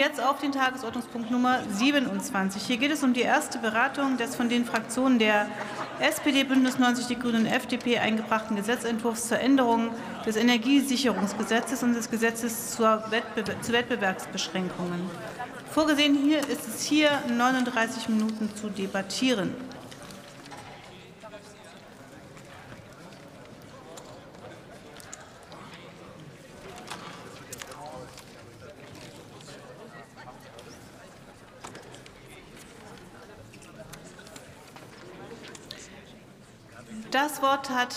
Jetzt auf den Tagesordnungspunkt Nummer 27. Hier geht es um die erste Beratung des von den Fraktionen der SPD, Bündnis 90, die Grünen und FDP eingebrachten Gesetzentwurfs zur Änderung des Energiesicherungsgesetzes und des Gesetzes zur Wettbewer zu Wettbewerbsbeschränkungen. Vorgesehen hier ist es hier 39 Minuten zu debattieren. Das Wort hat